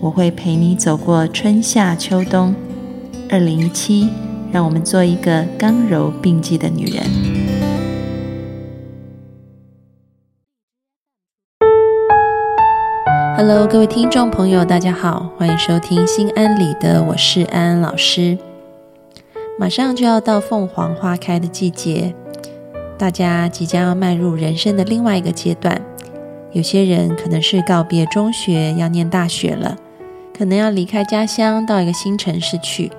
我会陪你走过春夏秋冬。二零一七，让我们做一个刚柔并济的女人。Hello，各位听众朋友，大家好，欢迎收听《心安理得》，我是安安老师。马上就要到凤凰花开的季节，大家即将要迈入人生的另外一个阶段。有些人可能是告别中学，要念大学了，可能要离开家乡，到一个新城市去。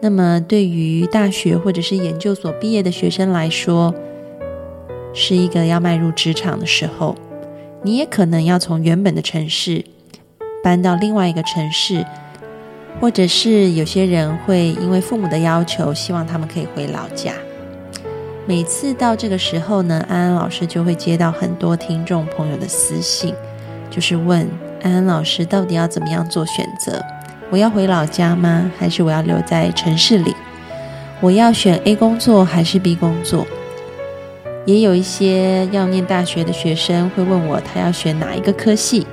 那么，对于大学或者是研究所毕业的学生来说，是一个要迈入职场的时候。你也可能要从原本的城市搬到另外一个城市，或者是有些人会因为父母的要求，希望他们可以回老家。每次到这个时候呢，安安老师就会接到很多听众朋友的私信，就是问安安老师到底要怎么样做选择？我要回老家吗？还是我要留在城市里？我要选 A 工作还是 B 工作？也有一些要念大学的学生会问我，他要选哪一个科系？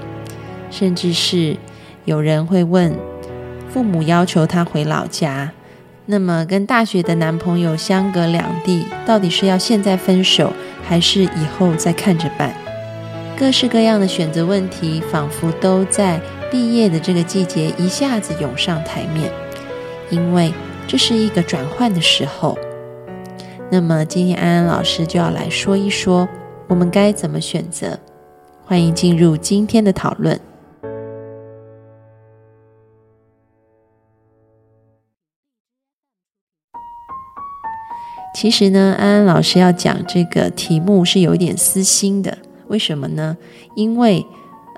甚至是有人会问，父母要求他回老家。那么，跟大学的男朋友相隔两地，到底是要现在分手，还是以后再看着办？各式各样的选择问题，仿佛都在毕业的这个季节一下子涌上台面，因为这是一个转换的时候。那么，今天安安老师就要来说一说，我们该怎么选择。欢迎进入今天的讨论。其实呢，安安老师要讲这个题目是有一点私心的。为什么呢？因为，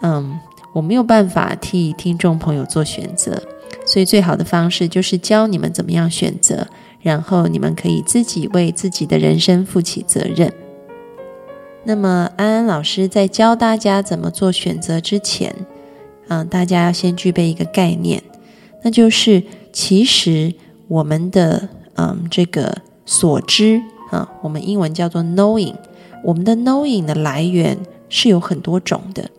嗯，我没有办法替听众朋友做选择，所以最好的方式就是教你们怎么样选择，然后你们可以自己为自己的人生负起责任。那么，安安老师在教大家怎么做选择之前，嗯，大家要先具备一个概念，那就是其实我们的，嗯，这个。所知啊，我们英文叫做 knowing。我们的 knowing 的来源是有很多种的。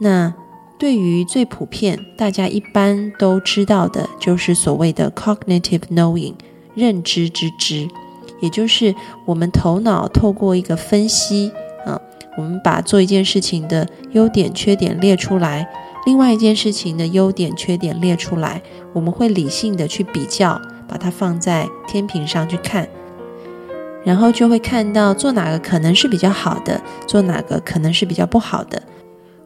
那对于最普遍，大家一般都知道的，就是所谓的 cognitive knowing，认知之知，也就是我们头脑透过一个分析啊，我们把做一件事情的优点、缺点列出来，另外一件事情的优点、缺点列出来，我们会理性的去比较。把它放在天平上去看，然后就会看到做哪个可能是比较好的，做哪个可能是比较不好的。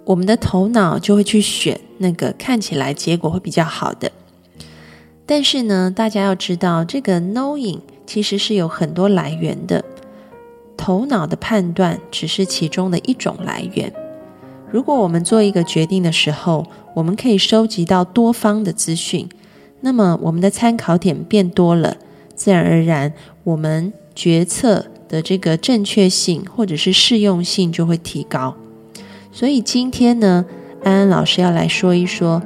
我们的头脑就会去选那个看起来结果会比较好的。但是呢，大家要知道，这个 knowing 其实是有很多来源的，头脑的判断只是其中的一种来源。如果我们做一个决定的时候，我们可以收集到多方的资讯。那么我们的参考点变多了，自然而然，我们决策的这个正确性或者是适用性就会提高。所以今天呢，安安老师要来说一说，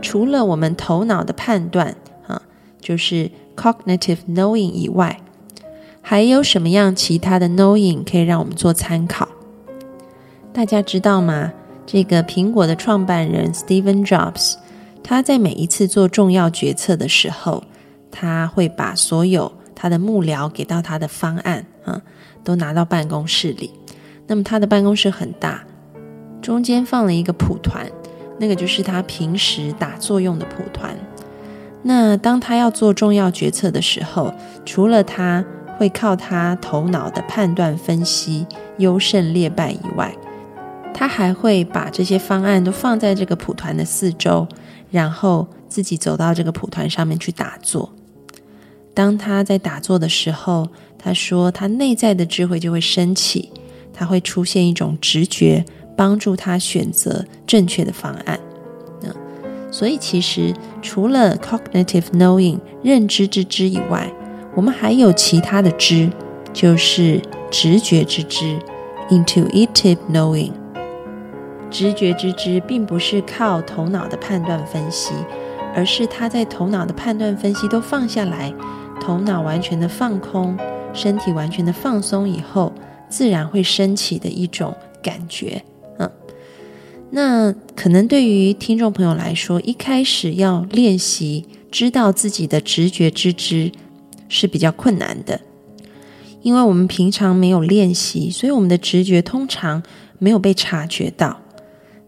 除了我们头脑的判断啊，就是 cognitive knowing 以外，还有什么样其他的 knowing 可以让我们做参考？大家知道吗？这个苹果的创办人 Steven Jobs。他在每一次做重要决策的时候，他会把所有他的幕僚给到他的方案啊，都拿到办公室里。那么他的办公室很大，中间放了一个蒲团，那个就是他平时打坐用的蒲团。那当他要做重要决策的时候，除了他会靠他头脑的判断分析优胜劣败以外，他还会把这些方案都放在这个蒲团的四周。然后自己走到这个蒲团上面去打坐。当他在打坐的时候，他说他内在的智慧就会升起，他会出现一种直觉，帮助他选择正确的方案。那所以其实除了 cognitive knowing 认知之知以外，我们还有其他的知，就是直觉之知 intuitive knowing。直觉之知并不是靠头脑的判断分析，而是他在头脑的判断分析都放下来，头脑完全的放空，身体完全的放松以后，自然会升起的一种感觉。嗯，那可能对于听众朋友来说，一开始要练习知道自己的直觉之知是比较困难的，因为我们平常没有练习，所以我们的直觉通常没有被察觉到。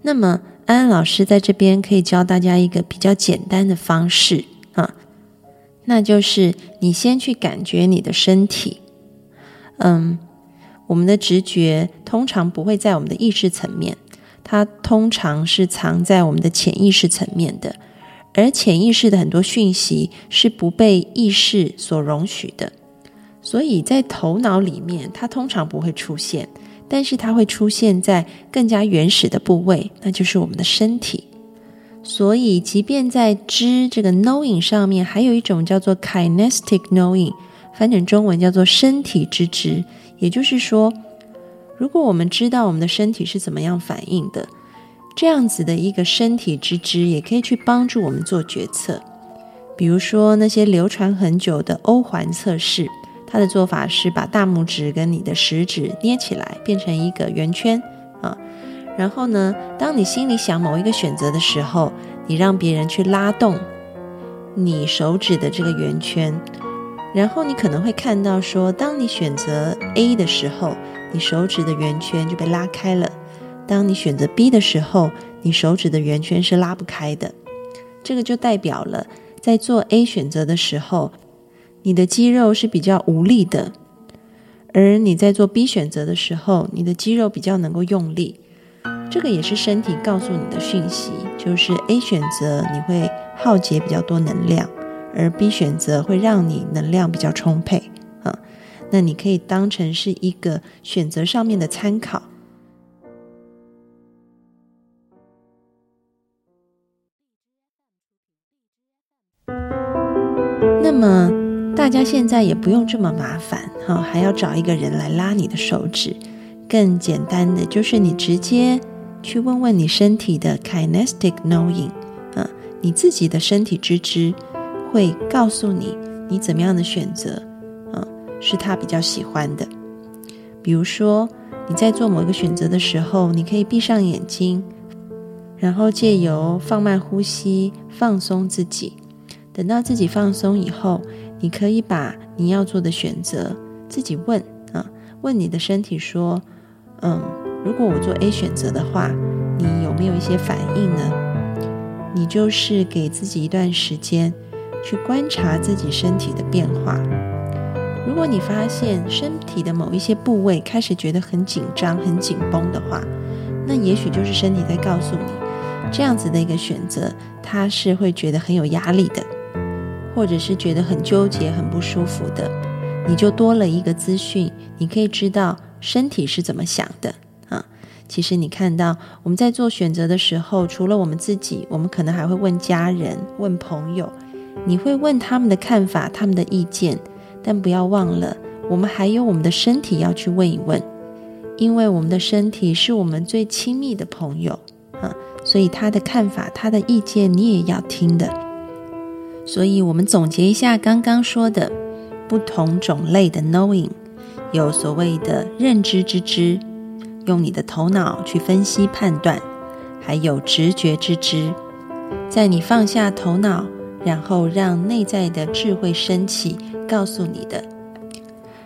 那么，安安老师在这边可以教大家一个比较简单的方式，那就是你先去感觉你的身体。嗯，我们的直觉通常不会在我们的意识层面，它通常是藏在我们的潜意识层面的，而潜意识的很多讯息是不被意识所容许的，所以在头脑里面，它通常不会出现。但是它会出现在更加原始的部位，那就是我们的身体。所以，即便在知这个 knowing 上面，还有一种叫做 kinesthetic knowing，翻成中文叫做身体之知。也就是说，如果我们知道我们的身体是怎么样反应的，这样子的一个身体之知，也可以去帮助我们做决策。比如说那些流传很久的欧环测试。它的做法是把大拇指跟你的食指捏起来，变成一个圆圈。然后呢，当你心里想某一个选择的时候，你让别人去拉动你手指的这个圆圈。然后你可能会看到说，当你选择 A 的时候，你手指的圆圈就被拉开了；当你选择 B 的时候，你手指的圆圈是拉不开的。这个就代表了在做 A 选择的时候。你的肌肉是比较无力的，而你在做 B 选择的时候，你的肌肉比较能够用力。这个也是身体告诉你的讯息，就是 A 选择你会耗竭比较多能量，而 B 选择会让你能量比较充沛啊。那你可以当成是一个选择上面的参考。那么。大家现在也不用这么麻烦哈，还要找一个人来拉你的手指。更简单的就是你直接去问问你身体的 kinesthetic knowing，啊，你自己的身体知知会告诉你你怎么样的选择，啊，是他比较喜欢的。比如说你在做某一个选择的时候，你可以闭上眼睛，然后借由放慢呼吸放松自己。等到自己放松以后。你可以把你要做的选择自己问啊，问你的身体说，嗯，如果我做 A 选择的话，你有没有一些反应呢？你就是给自己一段时间去观察自己身体的变化。如果你发现身体的某一些部位开始觉得很紧张、很紧绷的话，那也许就是身体在告诉你，这样子的一个选择，它是会觉得很有压力的。或者是觉得很纠结、很不舒服的，你就多了一个资讯，你可以知道身体是怎么想的。其实你看到我们在做选择的时候，除了我们自己，我们可能还会问家人、问朋友，你会问他们的看法、他们的意见。但不要忘了，我们还有我们的身体要去问一问，因为我们的身体是我们最亲密的朋友啊，所以他的看法、他的意见你也要听的。所以，我们总结一下刚刚说的不同种类的 knowing，有所谓的认知之知，用你的头脑去分析判断；还有直觉之知，在你放下头脑，然后让内在的智慧升起，告诉你的；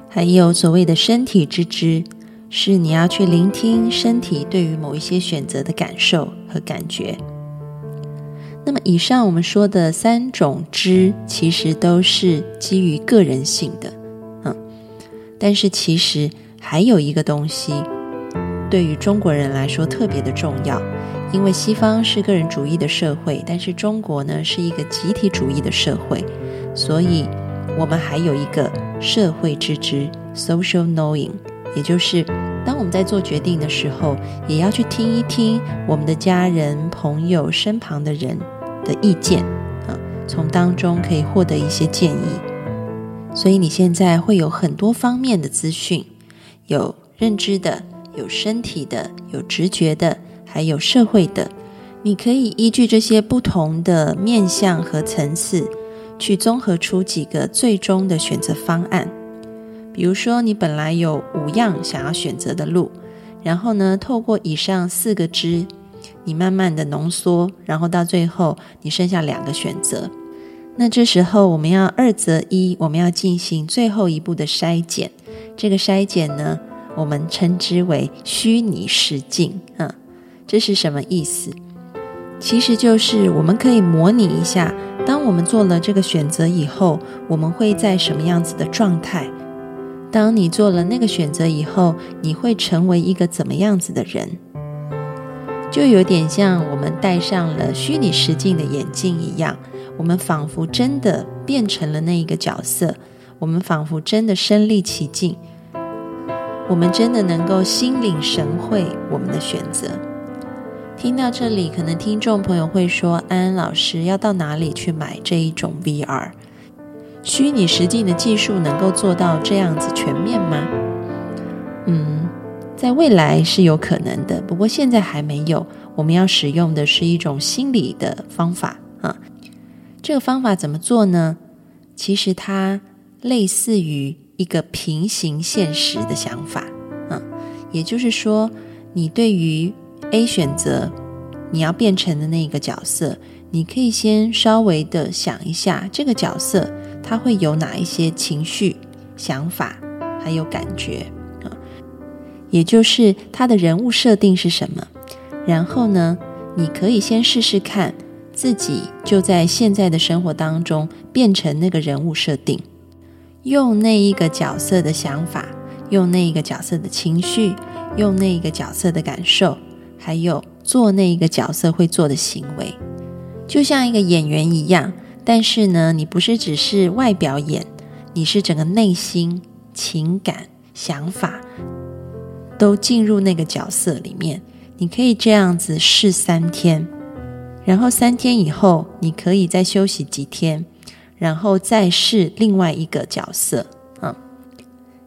还有所谓的身体之知，是你要去聆听身体对于某一些选择的感受和感觉。那么，以上我们说的三种知，其实都是基于个人性的，嗯。但是，其实还有一个东西，对于中国人来说特别的重要，因为西方是个人主义的社会，但是中国呢是一个集体主义的社会，所以我们还有一个社会之知 （social knowing），也就是当我们在做决定的时候，也要去听一听我们的家人、朋友、身旁的人。的意见啊，从当中可以获得一些建议。所以你现在会有很多方面的资讯，有认知的，有身体的，有直觉的，还有社会的。你可以依据这些不同的面向和层次，去综合出几个最终的选择方案。比如说，你本来有五样想要选择的路，然后呢，透过以上四个支。你慢慢的浓缩，然后到最后你剩下两个选择。那这时候我们要二择一，我们要进行最后一步的筛检。这个筛检呢，我们称之为虚拟实境。嗯，这是什么意思？其实就是我们可以模拟一下，当我们做了这个选择以后，我们会在什么样子的状态？当你做了那个选择以后，你会成为一个怎么样子的人？就有点像我们戴上了虚拟实境的眼镜一样，我们仿佛真的变成了那一个角色，我们仿佛真的身临其境，我们真的能够心领神会我们的选择。听到这里，可能听众朋友会说：“安安老师要到哪里去买这一种 VR 虚拟实境的技术，能够做到这样子全面吗？”嗯。在未来是有可能的，不过现在还没有。我们要使用的是一种心理的方法啊。这个方法怎么做呢？其实它类似于一个平行现实的想法啊。也就是说，你对于 A 选择你要变成的那个角色，你可以先稍微的想一下，这个角色他会有哪一些情绪、想法还有感觉啊。也就是他的人物设定是什么，然后呢，你可以先试试看，自己就在现在的生活当中变成那个人物设定，用那一个角色的想法，用那一个角色的情绪，用那一个角色的感受，还有做那一个角色会做的行为，就像一个演员一样。但是呢，你不是只是外表演，你是整个内心、情感、想法。都进入那个角色里面，你可以这样子试三天，然后三天以后，你可以再休息几天，然后再试另外一个角色。嗯，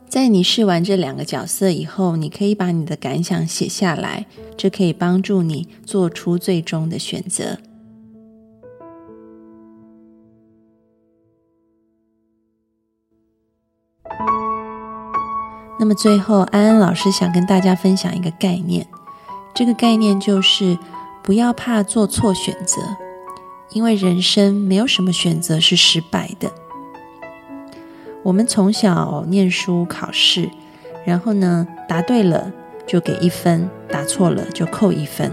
在你试完这两个角色以后，你可以把你的感想写下来，这可以帮助你做出最终的选择。那么最后，安安老师想跟大家分享一个概念，这个概念就是不要怕做错选择，因为人生没有什么选择是失败的。我们从小念书考试，然后呢答对了就给一分，答错了就扣一分。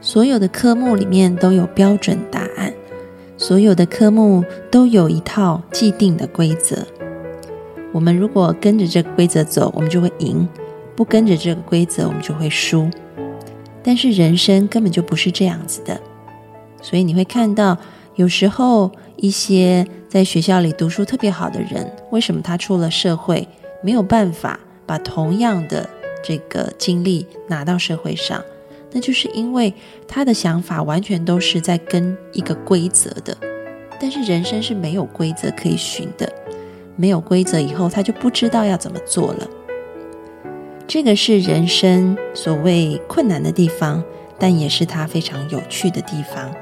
所有的科目里面都有标准答案，所有的科目都有一套既定的规则。我们如果跟着这个规则走，我们就会赢；不跟着这个规则，我们就会输。但是人生根本就不是这样子的，所以你会看到，有时候一些在学校里读书特别好的人，为什么他出了社会没有办法把同样的这个经历拿到社会上？那就是因为他的想法完全都是在跟一个规则的，但是人生是没有规则可以循的。没有规则以后，他就不知道要怎么做了。这个是人生所谓困难的地方，但也是他非常有趣的地方。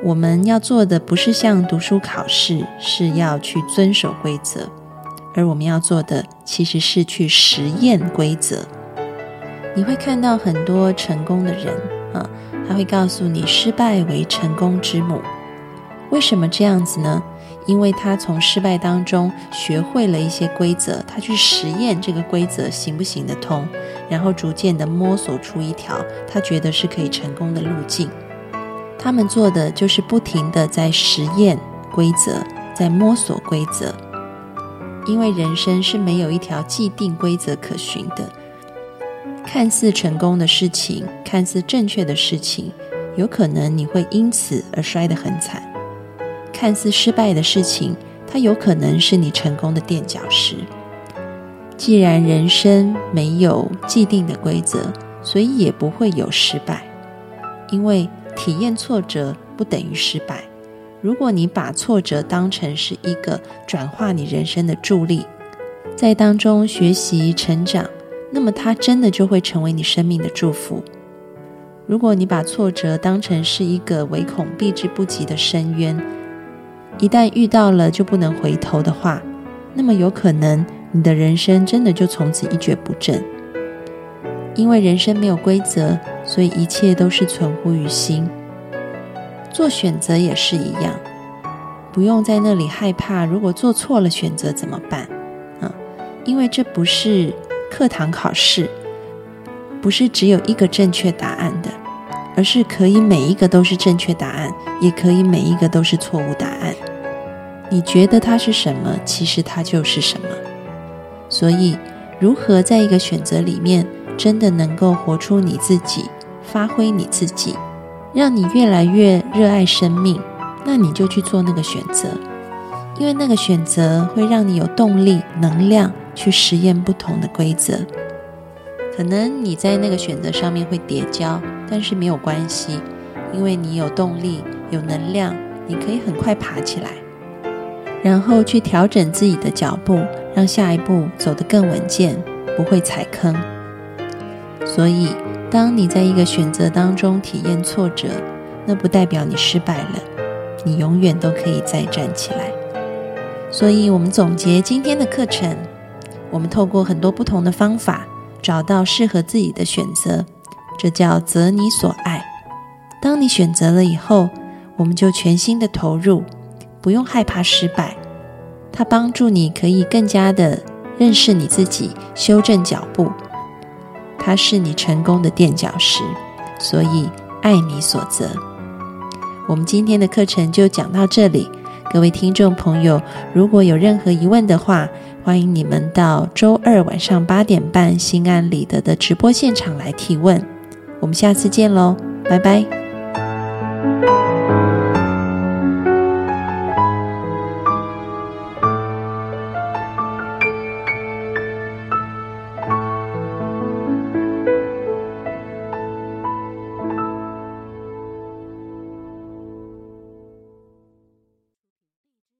我们要做的不是像读书考试，是要去遵守规则，而我们要做的其实是去实验规则。你会看到很多成功的人啊，他会告诉你，失败为成功之母。为什么这样子呢？因为他从失败当中学会了一些规则，他去实验这个规则行不行得通，然后逐渐的摸索出一条他觉得是可以成功的路径。他们做的就是不停的在实验规则，在摸索规则。因为人生是没有一条既定规则可循的，看似成功的事情，看似正确的事情，有可能你会因此而摔得很惨。看似失败的事情，它有可能是你成功的垫脚石。既然人生没有既定的规则，所以也不会有失败。因为体验挫折不等于失败。如果你把挫折当成是一个转化你人生的助力，在当中学习成长，那么它真的就会成为你生命的祝福。如果你把挫折当成是一个唯恐避之不及的深渊，一旦遇到了就不能回头的话，那么有可能你的人生真的就从此一蹶不振。因为人生没有规则，所以一切都是存乎于心。做选择也是一样，不用在那里害怕，如果做错了选择怎么办？啊，因为这不是课堂考试，不是只有一个正确答案的，而是可以每一个都是正确答案，也可以每一个都是错误答案。你觉得它是什么，其实它就是什么。所以，如何在一个选择里面？真的能够活出你自己，发挥你自己，让你越来越热爱生命，那你就去做那个选择，因为那个选择会让你有动力、能量去实验不同的规则。可能你在那个选择上面会跌跤，但是没有关系，因为你有动力、有能量，你可以很快爬起来，然后去调整自己的脚步，让下一步走得更稳健，不会踩坑。所以，当你在一个选择当中体验挫折，那不代表你失败了，你永远都可以再站起来。所以，我们总结今天的课程，我们透过很多不同的方法，找到适合自己的选择，这叫择你所爱。当你选择了以后，我们就全心的投入，不用害怕失败。它帮助你可以更加的认识你自己，修正脚步。它是你成功的垫脚石，所以爱你所责。我们今天的课程就讲到这里，各位听众朋友，如果有任何疑问的话，欢迎你们到周二晚上八点半心安理得的直播现场来提问。我们下次见喽，拜拜。